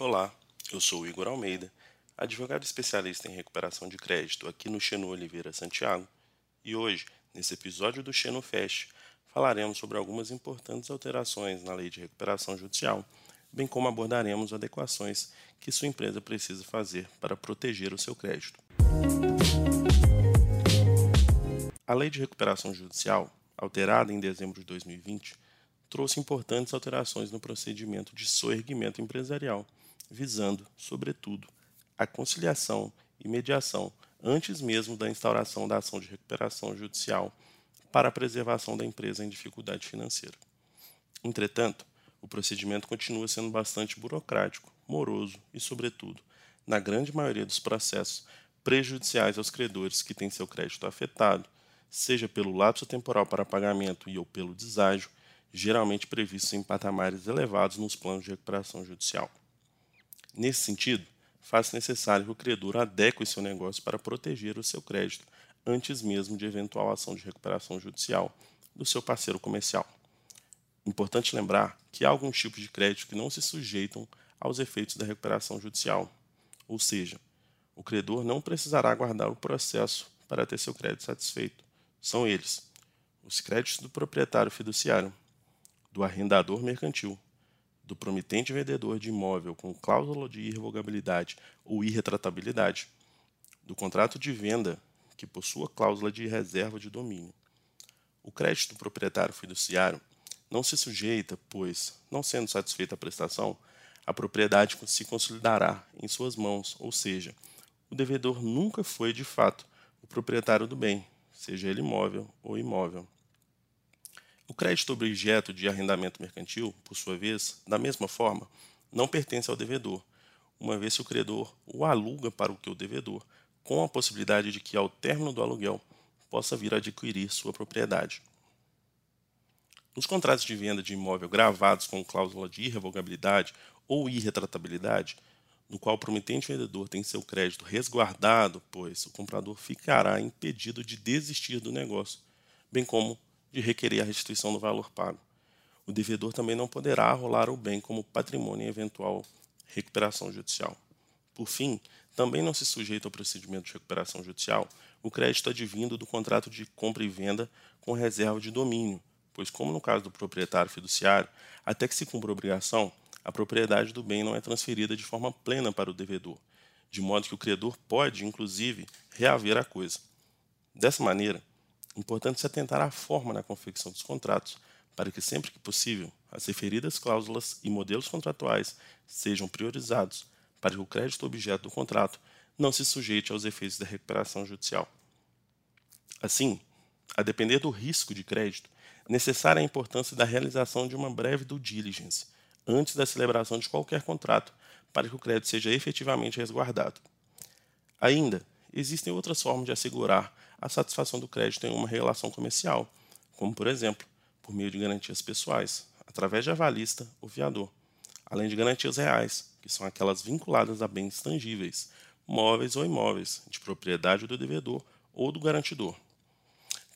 Olá, eu sou Igor Almeida, advogado especialista em recuperação de crédito aqui no Xenu Oliveira Santiago, e hoje, nesse episódio do Xenu Fest, falaremos sobre algumas importantes alterações na Lei de Recuperação Judicial, bem como abordaremos adequações que sua empresa precisa fazer para proteger o seu crédito. A Lei de Recuperação Judicial, alterada em dezembro de 2020, trouxe importantes alterações no procedimento de soerguimento empresarial, visando, sobretudo, a conciliação e mediação antes mesmo da instauração da ação de recuperação judicial para a preservação da empresa em dificuldade financeira. Entretanto, o procedimento continua sendo bastante burocrático, moroso e, sobretudo, na grande maioria dos processos, prejudiciais aos credores que têm seu crédito afetado, seja pelo lapso temporal para pagamento e ou pelo deságio, geralmente previstos em patamares elevados nos planos de recuperação judicial. Nesse sentido, faz-se necessário que o credor adeque seu negócio para proteger o seu crédito antes mesmo de eventual ação de recuperação judicial do seu parceiro comercial. Importante lembrar que há alguns tipos de crédito que não se sujeitam aos efeitos da recuperação judicial, ou seja, o credor não precisará aguardar o processo para ter seu crédito satisfeito. São eles: os créditos do proprietário fiduciário, do arrendador mercantil, do promitente vendedor de imóvel com cláusula de irrevogabilidade ou irretratabilidade, do contrato de venda que possua cláusula de reserva de domínio. O crédito do proprietário fiduciário não se sujeita, pois, não sendo satisfeita a prestação, a propriedade se consolidará em suas mãos, ou seja, o devedor nunca foi de fato o proprietário do bem, seja ele móvel ou imóvel. O crédito objeto de arrendamento mercantil, por sua vez, da mesma forma, não pertence ao devedor, uma vez que o credor o aluga para o que o devedor, com a possibilidade de que, ao término do aluguel, possa vir a adquirir sua propriedade. Nos contratos de venda de imóvel gravados com cláusula de irrevogabilidade ou irretratabilidade, no qual o promitente vendedor tem seu crédito resguardado, pois o comprador ficará impedido de desistir do negócio, bem como de requerer a restituição do valor pago. O devedor também não poderá rolar o bem como patrimônio em eventual recuperação judicial. Por fim, também não se sujeita ao procedimento de recuperação judicial o crédito advindo do contrato de compra e venda com reserva de domínio, pois, como no caso do proprietário fiduciário, até que se cumpra a obrigação, a propriedade do bem não é transferida de forma plena para o devedor, de modo que o credor pode, inclusive, reaver a coisa. Dessa maneira, Importante se atentar à forma na confecção dos contratos, para que sempre que possível as referidas cláusulas e modelos contratuais sejam priorizados, para que o crédito objeto do contrato não se sujeite aos efeitos da recuperação judicial. Assim, a depender do risco de crédito, necessária a importância da realização de uma breve due diligence antes da celebração de qualquer contrato, para que o crédito seja efetivamente resguardado. Ainda, existem outras formas de assegurar a satisfação do crédito em uma relação comercial, como, por exemplo, por meio de garantias pessoais, através de avalista ou fiador, além de garantias reais, que são aquelas vinculadas a bens tangíveis, móveis ou imóveis, de propriedade do devedor ou do garantidor.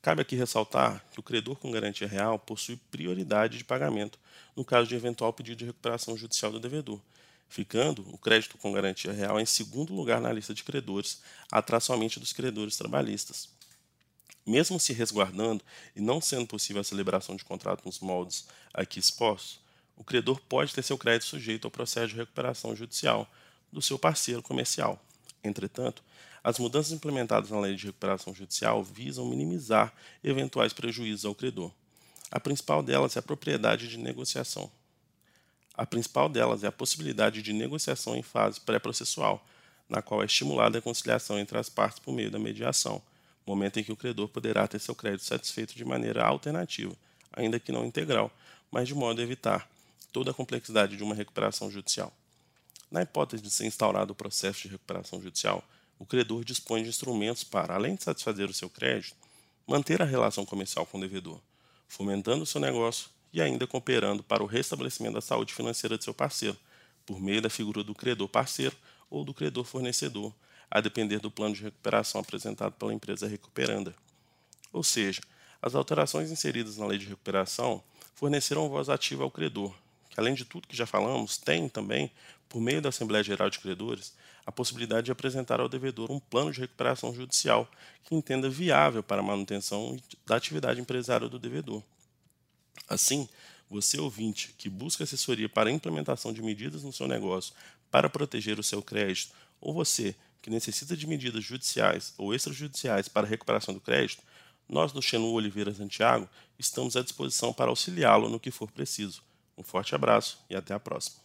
Cabe aqui ressaltar que o credor com garantia real possui prioridade de pagamento no caso de eventual pedido de recuperação judicial do devedor, ficando o crédito com garantia real em segundo lugar na lista de credores, atrás somente dos credores trabalhistas. Mesmo se resguardando e não sendo possível a celebração de contrato nos moldes aqui expostos, o credor pode ter seu crédito sujeito ao processo de recuperação judicial do seu parceiro comercial. Entretanto, as mudanças implementadas na lei de recuperação judicial visam minimizar eventuais prejuízos ao credor. A principal delas é a propriedade de negociação. A principal delas é a possibilidade de negociação em fase pré-processual, na qual é estimulada a conciliação entre as partes por meio da mediação, momento em que o credor poderá ter seu crédito satisfeito de maneira alternativa, ainda que não integral, mas de modo a evitar toda a complexidade de uma recuperação judicial. Na hipótese de ser instaurado o processo de recuperação judicial, o credor dispõe de instrumentos para, além de satisfazer o seu crédito, manter a relação comercial com o devedor, fomentando o seu negócio e ainda cooperando para o restabelecimento da saúde financeira de seu parceiro, por meio da figura do credor parceiro ou do credor fornecedor, a depender do plano de recuperação apresentado pela empresa recuperanda. Ou seja, as alterações inseridas na lei de recuperação forneceram voz ativa ao credor, que além de tudo que já falamos, tem também por meio da Assembleia Geral de Credores, a possibilidade de apresentar ao devedor um plano de recuperação judicial que entenda viável para a manutenção da atividade empresária do devedor. Assim, você ouvinte que busca assessoria para a implementação de medidas no seu negócio para proteger o seu crédito, ou você que necessita de medidas judiciais ou extrajudiciais para a recuperação do crédito, nós do Xenu Oliveira Santiago estamos à disposição para auxiliá-lo no que for preciso. Um forte abraço e até a próxima.